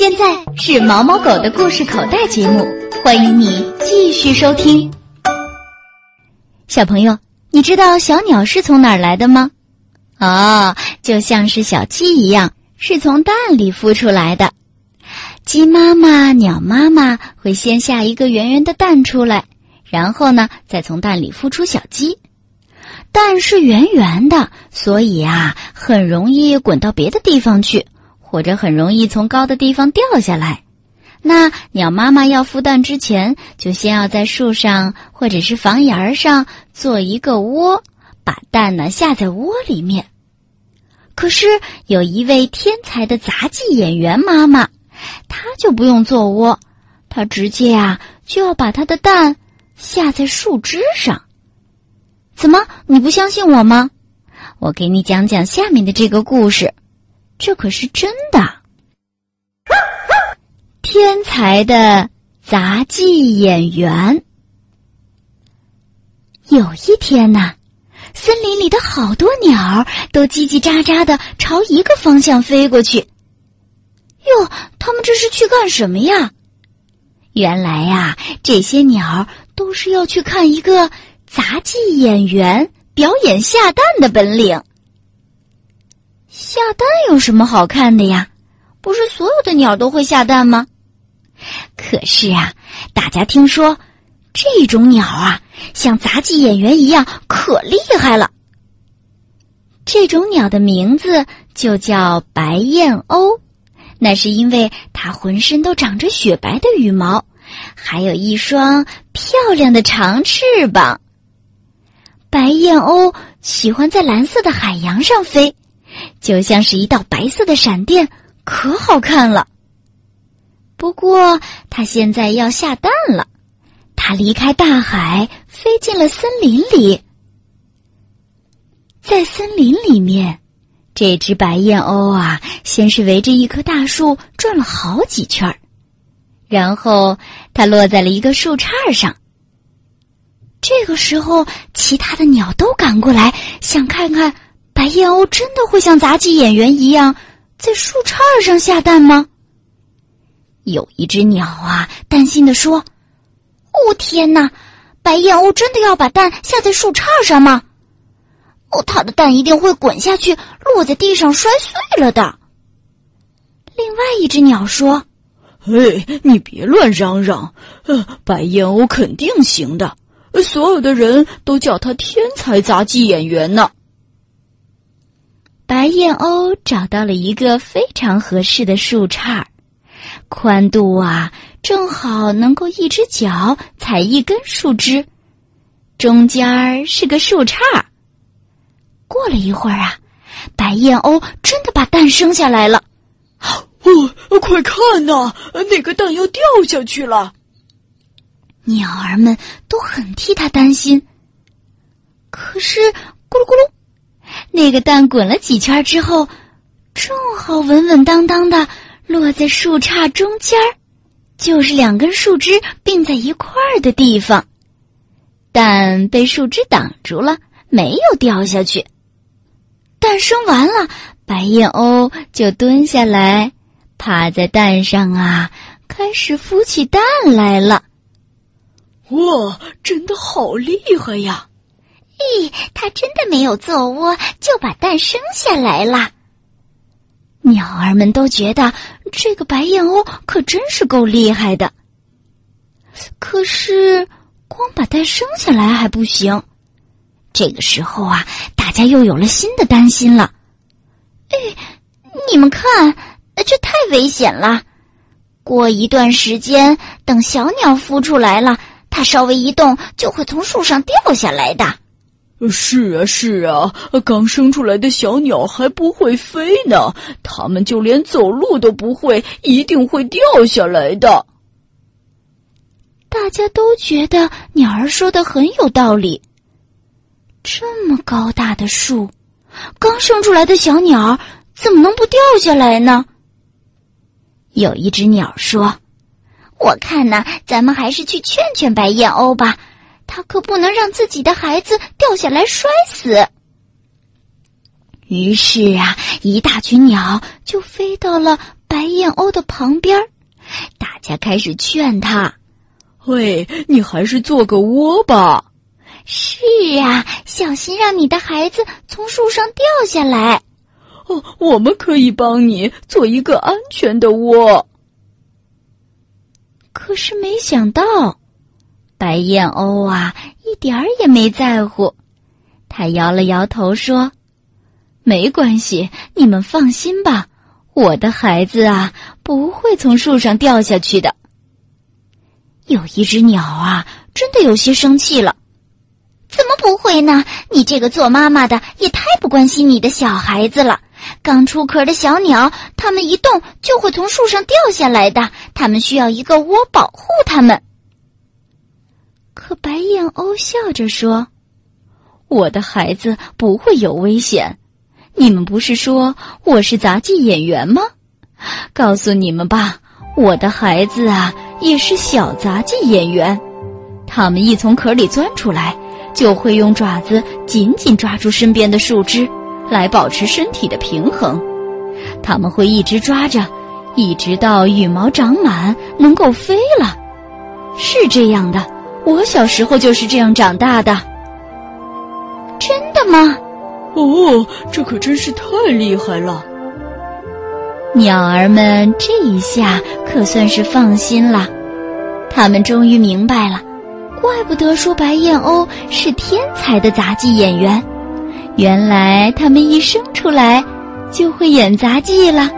现在是毛毛狗的故事口袋节目，欢迎你继续收听。小朋友，你知道小鸟是从哪儿来的吗？哦，就像是小鸡一样，是从蛋里孵出来的。鸡妈妈、鸟妈妈会先下一个圆圆的蛋出来，然后呢，再从蛋里孵出小鸡。蛋是圆圆的，所以啊，很容易滚到别的地方去。或者很容易从高的地方掉下来，那鸟妈妈要孵蛋之前，就先要在树上或者是房檐上做一个窝，把蛋呢下在窝里面。可是有一位天才的杂技演员妈妈，她就不用做窝，她直接啊就要把她的蛋下在树枝上。怎么你不相信我吗？我给你讲讲下面的这个故事。这可是真的！天才的杂技演员。有一天呢，森林里的好多鸟都叽叽喳喳的朝一个方向飞过去。哟，他们这是去干什么呀？原来呀，这些鸟都是要去看一个杂技演员表演下蛋的本领。下蛋有什么好看的呀？不是所有的鸟都会下蛋吗？可是啊，大家听说这种鸟啊，像杂技演员一样可厉害了。这种鸟的名字就叫白燕鸥，那是因为它浑身都长着雪白的羽毛，还有一双漂亮的长翅膀。白燕鸥喜欢在蓝色的海洋上飞。就像是一道白色的闪电，可好看了。不过，它现在要下蛋了。它离开大海，飞进了森林里。在森林里面，这只白燕鸥啊，先是围着一棵大树转了好几圈儿，然后它落在了一个树杈上。这个时候，其他的鸟都赶过来，想看看。白燕鸥真的会像杂技演员一样在树杈上下蛋吗？有一只鸟啊，担心的说：“哦天哪，白燕鸥真的要把蛋下在树杈上吗？哦，它的蛋一定会滚下去，落在地上摔碎了的。”另外一只鸟说：“嘿，你别乱嚷嚷，呃，白燕鸥肯定行的，所有的人都叫他天才杂技演员呢。”白燕鸥找到了一个非常合适的树杈，宽度啊正好能够一只脚踩一根树枝，中间儿是个树杈。过了一会儿啊，白燕鸥真的把蛋生下来了。哦，快看呐，那个蛋要掉下去了！鸟儿们都很替它担心。可是，咕噜咕噜。那个蛋滚了几圈之后，正好稳稳当当的落在树杈中间儿，就是两根树枝并在一块儿的地方。蛋被树枝挡住了，没有掉下去。蛋生完了，白燕鸥就蹲下来，趴在蛋上啊，开始孵起蛋来了。哇，真的好厉害呀！咦，它真的没有做窝，就把蛋生下来了。鸟儿们都觉得这个白燕鸥可真是够厉害的。可是，光把蛋生下来还不行。这个时候啊，大家又有了新的担心了。哎，你们看，这太危险了！过一段时间，等小鸟孵出来了，它稍微一动就会从树上掉下来的。是啊，是啊，刚生出来的小鸟还不会飞呢，它们就连走路都不会，一定会掉下来的。大家都觉得鸟儿说的很有道理。这么高大的树，刚生出来的小鸟怎么能不掉下来呢？有一只鸟说：“我看呢，咱们还是去劝劝白燕鸥吧。”他可不能让自己的孩子掉下来摔死。于是啊，一大群鸟就飞到了白白燕鸥的旁边，大家开始劝他：“喂，你还是做个窝吧。”“是啊，小心让你的孩子从树上掉下来。”“哦，我们可以帮你做一个安全的窝。”可是没想到，白燕鸥啊，一点儿也没在乎。他摇了摇头说：“没关系，你们放心吧，我的孩子啊，不会从树上掉下去的。”有一只鸟啊，真的有些生气了：“怎么不会呢？你这个做妈妈的也太不关心你的小孩子了！刚出壳的小鸟，它们一动就会从树上掉下来的，它们需要一个窝保护它们。”可白燕鸥笑着说。我的孩子不会有危险，你们不是说我是杂技演员吗？告诉你们吧，我的孩子啊也是小杂技演员。他们一从壳里钻出来，就会用爪子紧紧抓住身边的树枝，来保持身体的平衡。他们会一直抓着，一直到羽毛长满，能够飞了。是这样的，我小时候就是这样长大的。真的吗？哦，这可真是太厉害了！鸟儿们这一下可算是放心了，他们终于明白了，怪不得说白燕鸥是天才的杂技演员，原来他们一生出来就会演杂技了。